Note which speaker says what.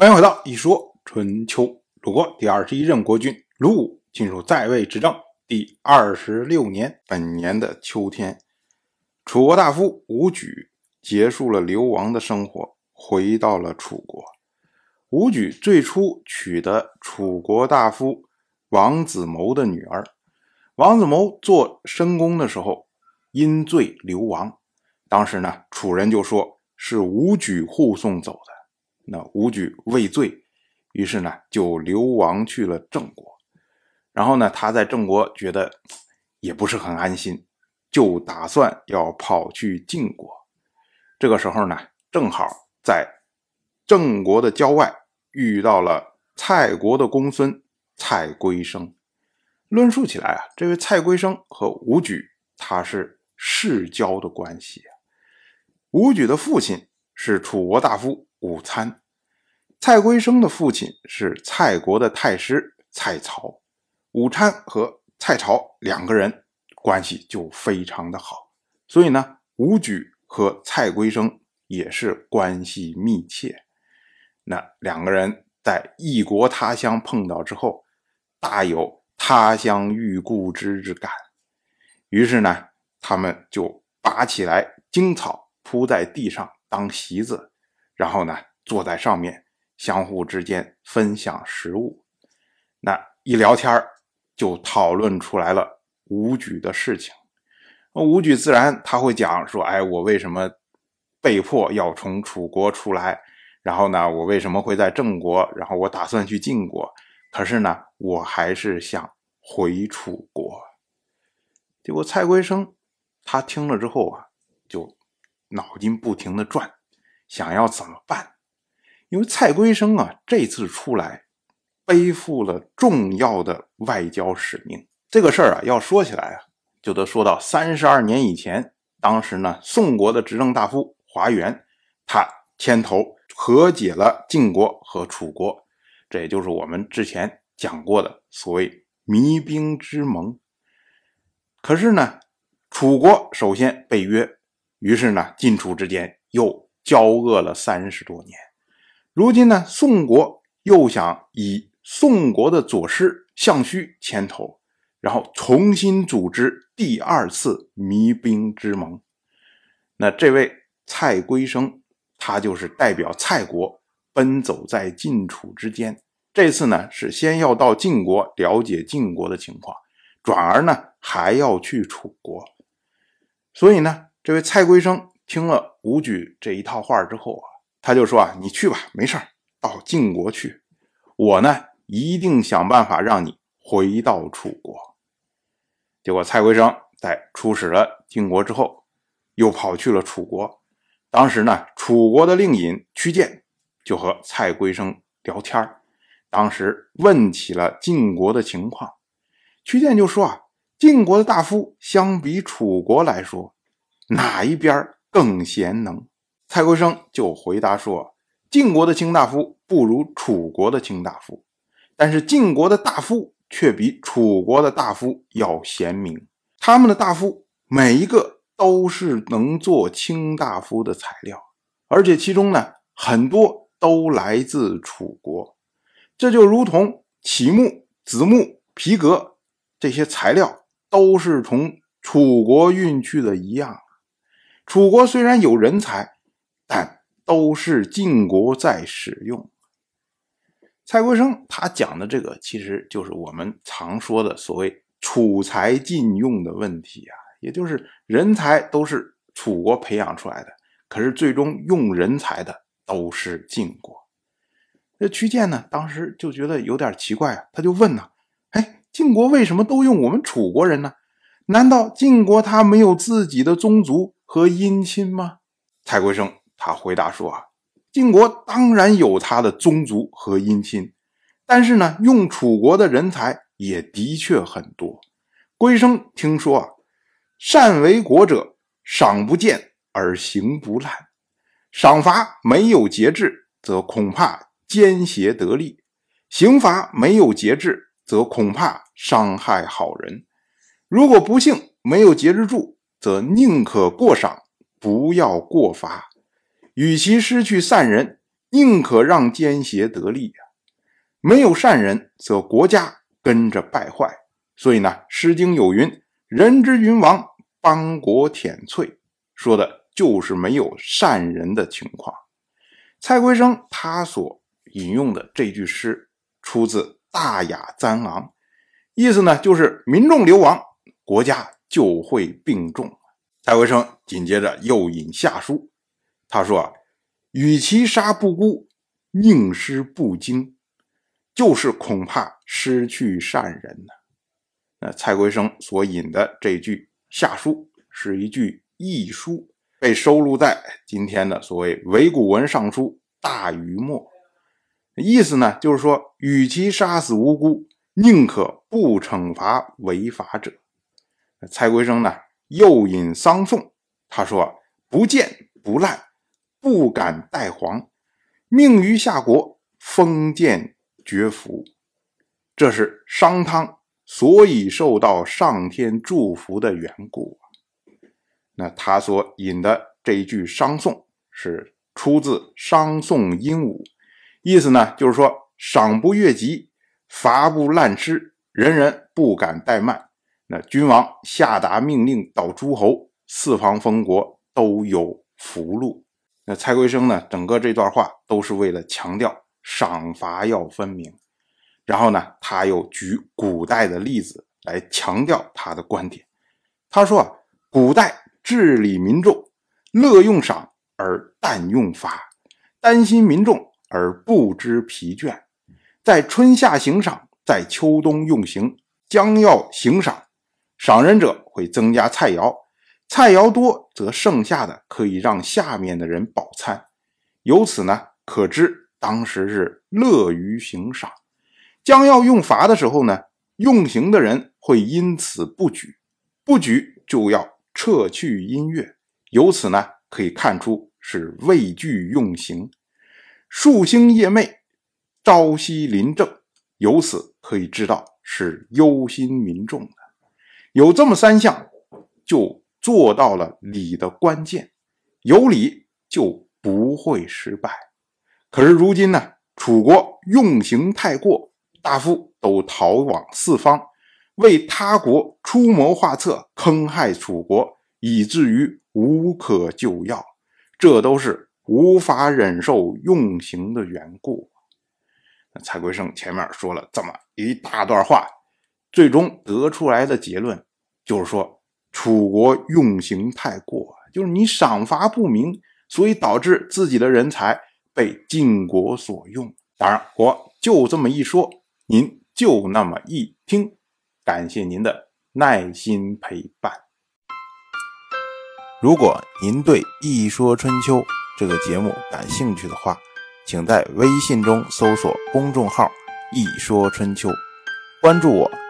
Speaker 1: 欢迎回到一说春秋。鲁国第二十一任国君鲁武进入在位执政第二十六年，本年的秋天，楚国大夫伍举结束了流亡的生活，回到了楚国。伍举最初娶的楚国大夫王子谋的女儿，王子谋做申公的时候因罪流亡，当时呢，楚人就说是伍举护送走的。那伍举畏罪，于是呢就流亡去了郑国。然后呢，他在郑国觉得也不是很安心，就打算要跑去晋国。这个时候呢，正好在郑国的郊外遇到了蔡国的公孙蔡归生。论述起来啊，这位蔡归生和伍举他是世交的关系啊。伍举的父亲是楚国大夫午餐。蔡归生的父亲是蔡国的太师蔡朝，午餐和蔡朝两个人关系就非常的好，所以呢，伍举和蔡归生也是关系密切。那两个人在异国他乡碰到之后，大有他乡遇故知之感。于是呢，他们就拔起来荆草铺在地上当席子，然后呢，坐在上面。相互之间分享食物，那一聊天就讨论出来了武举的事情。武举自然他会讲说：“哎，我为什么被迫要从楚国出来？然后呢，我为什么会在郑国？然后我打算去晋国，可是呢，我还是想回楚国。”结果蔡归生他听了之后啊，就脑筋不停的转，想要怎么办。因为蔡归生啊，这次出来背负了重要的外交使命。这个事儿啊，要说起来啊，就得说到三十二年以前。当时呢，宋国的执政大夫华元，他牵头和解了晋国和楚国，这也就是我们之前讲过的所谓弭兵之盟。可是呢，楚国首先被约，于是呢，晋楚之间又交恶了三十多年。如今呢，宋国又想以宋国的左师项须牵头，然后重新组织第二次弭兵之盟。那这位蔡归生，他就是代表蔡国奔走在晋楚之间。这次呢，是先要到晋国了解晋国的情况，转而呢还要去楚国。所以呢，这位蔡归生听了武举这一套话之后啊。他就说啊，你去吧，没事到晋国去。我呢，一定想办法让你回到楚国。结果蔡圭生在出使了晋国之后，又跑去了楚国。当时呢，楚国的令尹屈建就和蔡圭生聊天当时问起了晋国的情况。屈建就说啊，晋国的大夫相比楚国来说，哪一边更贤能？蔡归生就回答说：“晋国的卿大夫不如楚国的卿大夫，但是晋国的大夫却比楚国的大夫要贤明。他们的大夫每一个都是能做卿大夫的材料，而且其中呢很多都来自楚国。这就如同启木、子木、皮革这些材料都是从楚国运去的一样。楚国虽然有人才。”但都是晋国在使用。蔡国生他讲的这个，其实就是我们常说的所谓“楚才晋用”的问题啊，也就是人才都是楚国培养出来的，可是最终用人才的都是晋国。这屈建呢，当时就觉得有点奇怪啊，他就问呢：“哎，晋国为什么都用我们楚国人呢？难道晋国他没有自己的宗族和姻亲吗？”蔡圭生。他回答说：“啊，晋国当然有他的宗族和姻亲，但是呢，用楚国的人才也的确很多。归生听说啊，善为国者，赏不见而行不滥；赏罚没有节制，则恐怕奸邪得利；刑罚没有节制，则恐怕伤害好人。如果不幸没有节制住，则宁可过赏，不要过罚。”与其失去善人，宁可让奸邪得利呀。没有善人，则国家跟着败坏。所以呢，《诗经》有云：“人之云亡，邦国殄瘁。”说的就是没有善人的情况。蔡圭生他所引用的这句诗出自《大雅·簪昂》，意思呢就是民众流亡，国家就会病重。蔡圭生紧接着又引下书，他说：“与其杀不辜，宁失不精。”就是恐怕失去善人呢。那蔡圭生所引的这句下书是一句译书，被收录在今天的所谓《伪古文尚书大禹谟》。意思呢，就是说，与其杀死无辜，宁可不惩罚违法者。蔡圭生呢，又引桑颂，他说：“不见不烂，不敢代皇，命于夏国，封建。”绝福，这是商汤所以受到上天祝福的缘故。那他所引的这一句商颂是出自《商颂鹦鹉》，意思呢就是说，赏不越级，罚不滥施，人人不敢怠慢。那君王下达命令到诸侯，四方封国都有福禄。那蔡圭生呢，整个这段话都是为了强调。赏罚要分明，然后呢，他又举古代的例子来强调他的观点。他说啊，古代治理民众，乐用赏而淡用罚，担心民众而不知疲倦，在春夏行赏，在秋冬用刑。将要行赏，赏人者会增加菜肴，菜肴多则剩下的可以让下面的人饱餐。由此呢，可知。当时是乐于行赏，将要用罚的时候呢，用刑的人会因此不举，不举就要撤去音乐。由此呢，可以看出是畏惧用刑。数星夜寐，朝夕临政，由此可以知道是忧心民众的。有这么三项，就做到了礼的关键，有礼就不会失败。可是如今呢，楚国用刑太过，大夫都逃往四方，为他国出谋划策，坑害楚国，以至于无可救药。这都是无法忍受用刑的缘故。那蔡圭生前面说了这么一大段话，最终得出来的结论就是说，楚国用刑太过，就是你赏罚不明，所以导致自己的人才。被晋国所用，当然我就这么一说，您就那么一听，感谢您的耐心陪伴。
Speaker 2: 如果您对《一说春秋》这个节目感兴趣的话，请在微信中搜索公众号“一说春秋”，关注我，